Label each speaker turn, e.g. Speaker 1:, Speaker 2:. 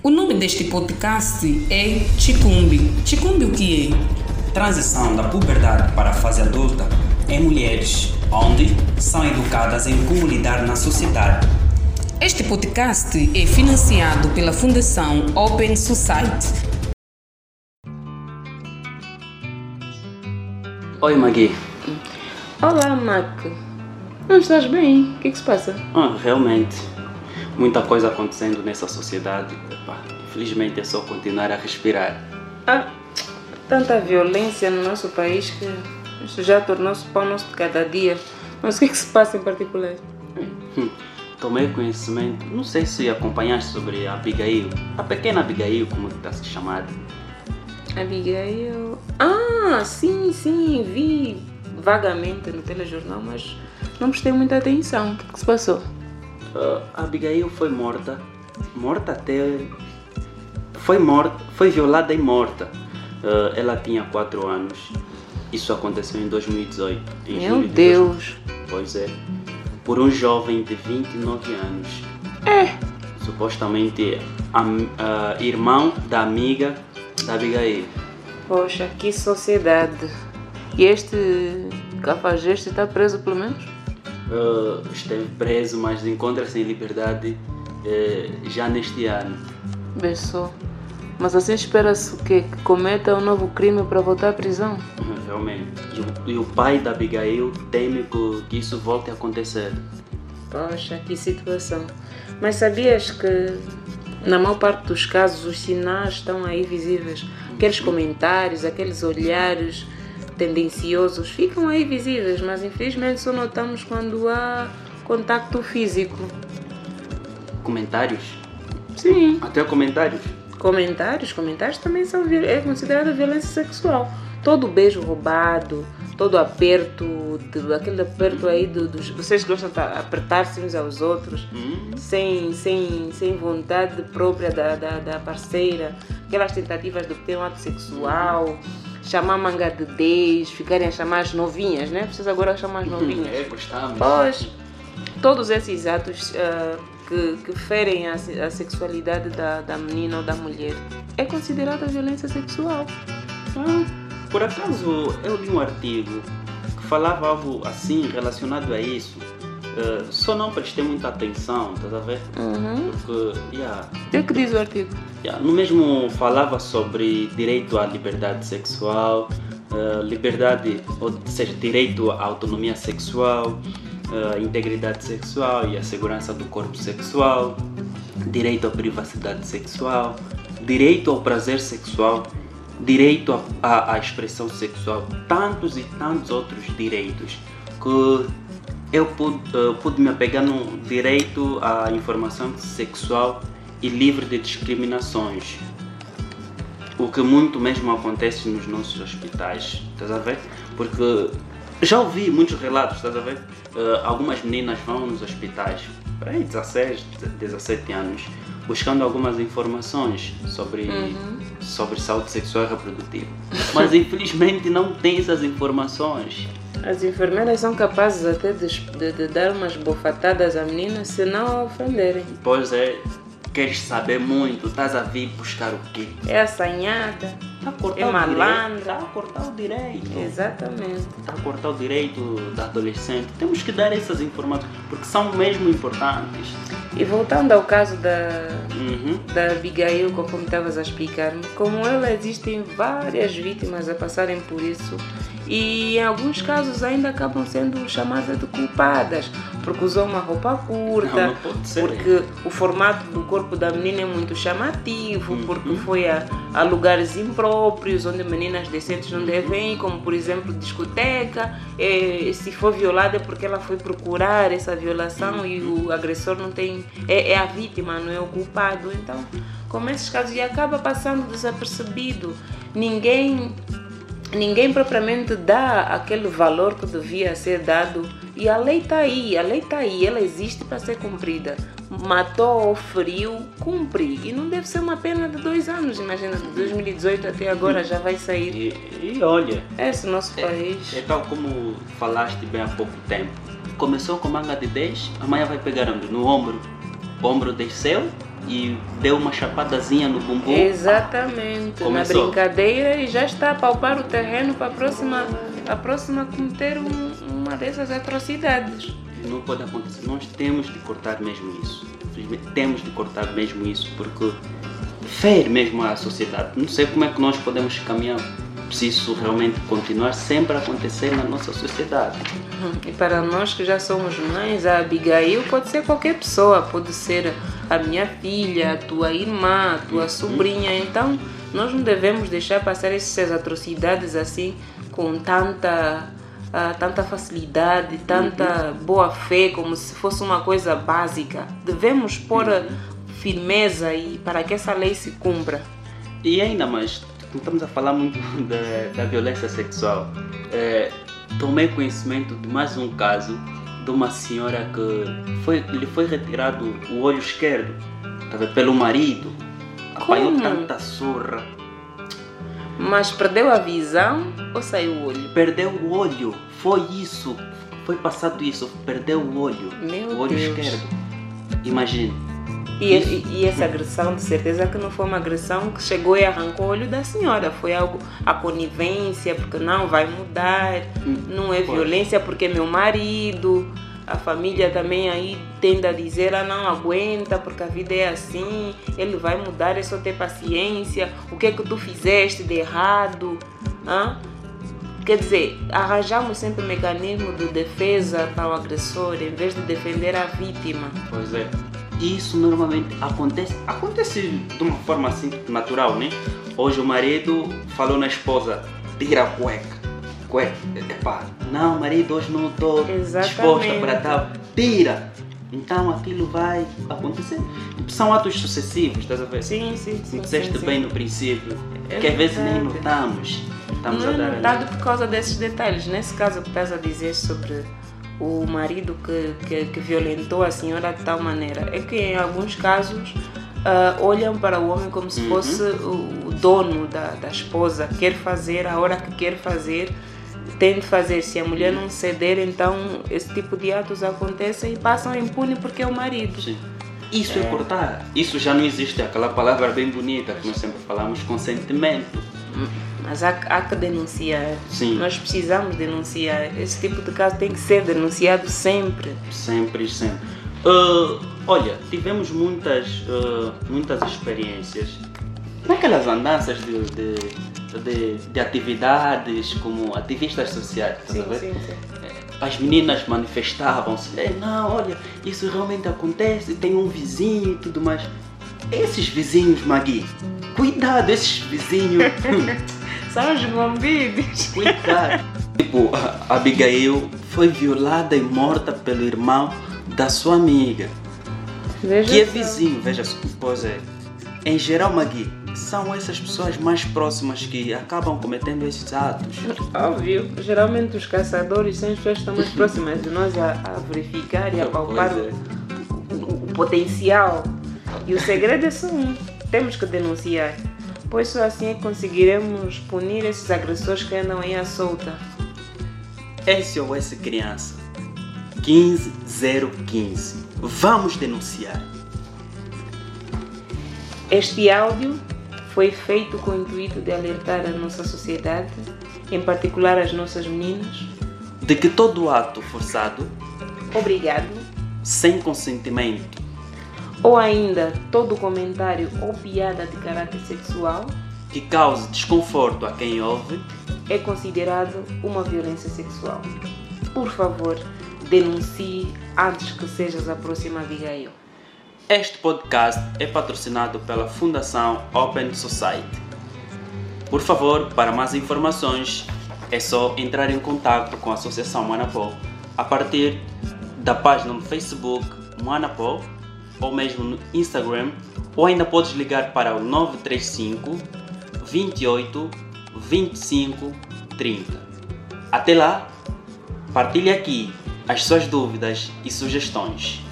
Speaker 1: O nome deste podcast é Chicumbi. Chicumbi o que é?
Speaker 2: Transição da puberdade para a fase adulta em mulheres, onde são educadas em como lidar na sociedade.
Speaker 1: Este podcast é financiado pela Fundação Open Society.
Speaker 2: Oi, Magui.
Speaker 3: Olá, Mac. Não estás bem? O que é que se passa?
Speaker 2: Ah, realmente, muita coisa acontecendo nessa sociedade. Epá, infelizmente é só continuar a respirar.
Speaker 3: Ah, tanta violência no nosso país que isso já tornou-se pão nosso de cada dia. Mas o que é que se passa em particular?
Speaker 2: Hum, tomei conhecimento, não sei se acompanhaste sobre a Abigail, a pequena Abigail, como está se chamada.
Speaker 3: Abigail. Ah, sim, sim, vi vagamente no telejornal, mas não prestei muita atenção. O que, é que se passou?
Speaker 2: Uh, a Abigail foi morta, morta até. Foi morta, foi violada e morta. Uh, ela tinha 4 anos. Isso aconteceu em 2018. Em
Speaker 3: Meu
Speaker 2: de
Speaker 3: Deus.
Speaker 2: 2000. Pois é. Por um jovem de 29 anos.
Speaker 3: É.
Speaker 2: Supostamente a, a irmão da amiga da Abigail.
Speaker 3: Poxa, que sociedade. E este cafajeste está preso pelo menos?
Speaker 2: Uh, esteve preso, mas encontra-se em liberdade eh, já neste ano.
Speaker 3: Bessou. Mas assim espera-se o quê? Que cometa um novo crime para voltar à prisão?
Speaker 2: Uhum, Realmente. E o, e o pai da Abigail teme que, que isso volte a acontecer.
Speaker 3: Poxa, que situação. Mas sabias que na maior parte dos casos os sinais estão aí visíveis? Aqueles comentários, aqueles olhares tendenciosos ficam aí visíveis, mas infelizmente só notamos quando há contacto físico.
Speaker 2: Comentários?
Speaker 3: Sim.
Speaker 2: Até comentários?
Speaker 3: Comentários, comentários também são é considerado violência sexual. Todo beijo roubado, todo aperto, aquele aperto aí do- dos. Vocês gostam de apertar-se uns aos outros,
Speaker 2: Hum,
Speaker 3: sem, sem, sem vontade própria da, da, da parceira, aquelas tentativas de obter um ato sexual, chamar manga de 10, ficarem a chamar as novinhas, né? Vocês agora chamam as novinhas.
Speaker 2: É, gostamos.
Speaker 3: Pois, todos esses atos ah, que, que ferem a, a sexualidade da, da menina ou da mulher é considerada violência sexual.
Speaker 2: Ah, por acaso eu li um artigo que falava algo assim relacionado a isso. Eh, só não prestei muita atenção, estás a ver?
Speaker 3: Uhum.
Speaker 2: Porque, yeah,
Speaker 3: O que é que diz o artigo?
Speaker 2: No mesmo falava sobre direito à liberdade sexual, eh, liberdade, ou seja, direito à autonomia sexual, eh, integridade sexual e a segurança do corpo sexual, direito à privacidade sexual, direito ao prazer sexual, direito à- à, à expressão sexual, tantos e tantos outros direitos que eu pude, eh, pude me apegar no direito à informação sexual e livre de discriminações. O que muito mesmo acontece nos nossos hospitais, estás a ver? Porque já ouvi muitos relatos, estás a ver? Eh, algumas meninas vão nos hospitais, para aí 16, 17 anos, buscando algumas informações sobre, sobre saúde sexual e reprodutiva. Mas infelizmente não tem essas informações.
Speaker 3: As enfermeiras são capazes até de, de- de dar umas bofatadas à menina se não a ofenderem.
Speaker 2: Pois é, queres saber muito, estás a vir buscar o quê?
Speaker 3: É assanhada.
Speaker 2: Cortar
Speaker 3: É malandra.
Speaker 2: Está a cortar o direito.
Speaker 3: Exatamente.
Speaker 2: Está a cortar o direito da adolescente. Temos que dar essas informações, porque são mesmo importantes.
Speaker 3: E voltando ao caso da,
Speaker 2: Uhum.
Speaker 3: da Abigail, conforme estavas a explicar-me, como ela existem várias vítimas a passarem por isso e em alguns casos ainda acabam sendo chamadas de culpadas porque usou uma roupa curta,
Speaker 2: Não, não
Speaker 3: porque o formato do corpo da menina é muito chamativo, porque foi a, a lugares impróprios onde meninas decentes não devem ir, como por exemplo discoteca. Eh, se for violada é porque ela foi procurar essa violação e o agressor não tem. É, é a vítima, não é o culpado. Então, como esses casos, e acaba passando desapercebido. Ninguém ninguém propriamente dá aquele valor que devia ser dado. E a lei está aí, a lei está aí, ela existe para ser cumprida. Matou, feriu, cumpre. E não deve ser uma pena de dois anos, imagina, de 2018 até agora já vai sair.
Speaker 2: E, e olha,
Speaker 3: Esse nosso país.
Speaker 2: é tal como falaste bem há pouco tempo. Começou com manga de 10, amanhã vai pegar? No ombro. O ombro desceu, e deu uma chapadazinha no bumbum.
Speaker 3: Exatamente,
Speaker 2: Começou.
Speaker 3: na brincadeira e já está a palpar o terreno para a próxima, a próxima cometer um- uma dessas atrocidades.
Speaker 2: Não pode acontecer. Nós temos de cortar mesmo isso. Infelizmente, temos de cortar mesmo isso porque fere mesmo a sociedade. Não sei como é que nós podemos caminhar isso realmente continuar sempre a acontecer na nossa sociedade.
Speaker 3: E para nós que já somos mães, a Abigail pode ser qualquer pessoa, pode ser a minha filha, a tua irmã, a tua sobrinha. Então, nós não devemos deixar passar essas atrocidades assim com tanta, ah, tanta facilidade, tanta boa fé, como se fosse uma coisa básica. Devemos pôr ah, firmeza e para que essa lei se cumpra.
Speaker 2: E ainda mais, estamos a falar muito da, da violência sexual. É, tomei conhecimento de mais um caso de uma senhora que foi, lhe foi retirado o olho esquerdo tá pelo marido. Apanhou
Speaker 3: Como?
Speaker 2: tanta surra.
Speaker 3: Mas perdeu a visão ou saiu o olho?
Speaker 2: Perdeu o olho. Foi isso. Foi passado isso. Perdeu o olho.
Speaker 3: Meu
Speaker 2: o olho
Speaker 3: Deus.
Speaker 2: esquerdo. Imagine.
Speaker 3: E, e- e essa agressão, de certeza que não foi uma agressão que chegou e arrancou o olho da senhora. Foi algo, a conivência, porque não vai mudar, não é violência porque é meu marido. A família também aí tende a dizer, ah não aguenta porque a vida é assim, ele vai mudar, é só ter paciência. O que é que tu fizeste de errado? Hã? Quer dizer, arranjamos sempre mecanismo de defesa para o agressor em vez de defender a vítima.
Speaker 2: Pois é. Isso normalmente acontece, acontece de uma forma assim natural, né? Hoje o marido falou na esposa, tira a cueca. Cueca, epá, não marido, hoje não estou disposta para tal. Tira! Então aquilo vai acontecer. São atos sucessivos, estás a ver?
Speaker 3: Sim, sim, sim.
Speaker 2: Disseste
Speaker 3: sim, sim.
Speaker 2: bem no princípio,
Speaker 3: É
Speaker 2: que às vezes nem notamos. Estamos
Speaker 3: não
Speaker 2: a
Speaker 3: é
Speaker 2: dar
Speaker 3: notado por causa desses detalhes. Nesse caso que estás a dizer sobre o marido que, que, que violentou a senhora de tal maneira, é que em alguns casos ah, olham para o homem como se
Speaker 2: Uhum.
Speaker 3: fosse o, o dono da, da esposa, quer fazer a hora que quer fazer, tem de fazer. Se a mulher não ceder, então esse tipo de atos acontecem e passam impune porque é o marido.
Speaker 2: Sim. Isso é. cortar. Isso já não existe. Aquela palavra bem bonita que nós sempre falamos, consentimento.
Speaker 3: Mas há, há que denunciar.
Speaker 2: Sim.
Speaker 3: Nós precisamos denunciar. Esse tipo de caso tem que ser denunciado sempre.
Speaker 2: Sempre, sempre. Ah, olha, tivemos muitas, ah, muitas experiências naquelas andanças de, de, de, de atividades como ativistas sociais. a ver?
Speaker 3: sim.
Speaker 2: As meninas manifestavam-se, "Eh, não, olha, isso realmente acontece, tem um vizinho e tudo mais. Esses vizinhos, Magui, cuidado, esses vizinhos,
Speaker 3: São os bombidos.
Speaker 2: cuidado. tipo, a Abigail foi violada e morta pelo irmão da sua amiga.
Speaker 3: Veja
Speaker 2: Que é
Speaker 3: só.
Speaker 2: vizinho, veja, pois é. Em geral, Magui, são essas pessoas mais próximas que acabam cometendo esses atos.
Speaker 3: Óbvio. Geralmente os caçadores são as pessoas que estão mais próximas de nós a, a verificar e a palpar
Speaker 2: é.
Speaker 3: o, o- o potencial. E o segredo é só um. Temos que denunciar. Pois só assim é que conseguiremos punir esses agressores que andam aí à solta.
Speaker 2: SOS Criança 15015. Vamos denunciar.
Speaker 3: Este áudio foi feito com o intuito de alertar a nossa sociedade, em particular as nossas meninas.
Speaker 2: De que todo ato forçado,
Speaker 3: Obrigado.
Speaker 2: sem consentimento,
Speaker 3: Ou ainda todo comentário ou piada de caráter sexual
Speaker 2: que cause desconforto a quem ouve,
Speaker 3: é considerado uma violência sexual. Por favor, denuncie antes que sejas a próxima Abigail.
Speaker 2: este podcast é patrocinado pela Fundação Open Society. Por favor, para mais informações, é só entrar em contato com a Associação Manapó a partir da página no Facebook Manapó ou mesmo no Instagram ou ainda podes ligar para o 935 28 25 30. Até lá, partilhe aqui as suas dúvidas e sugestões.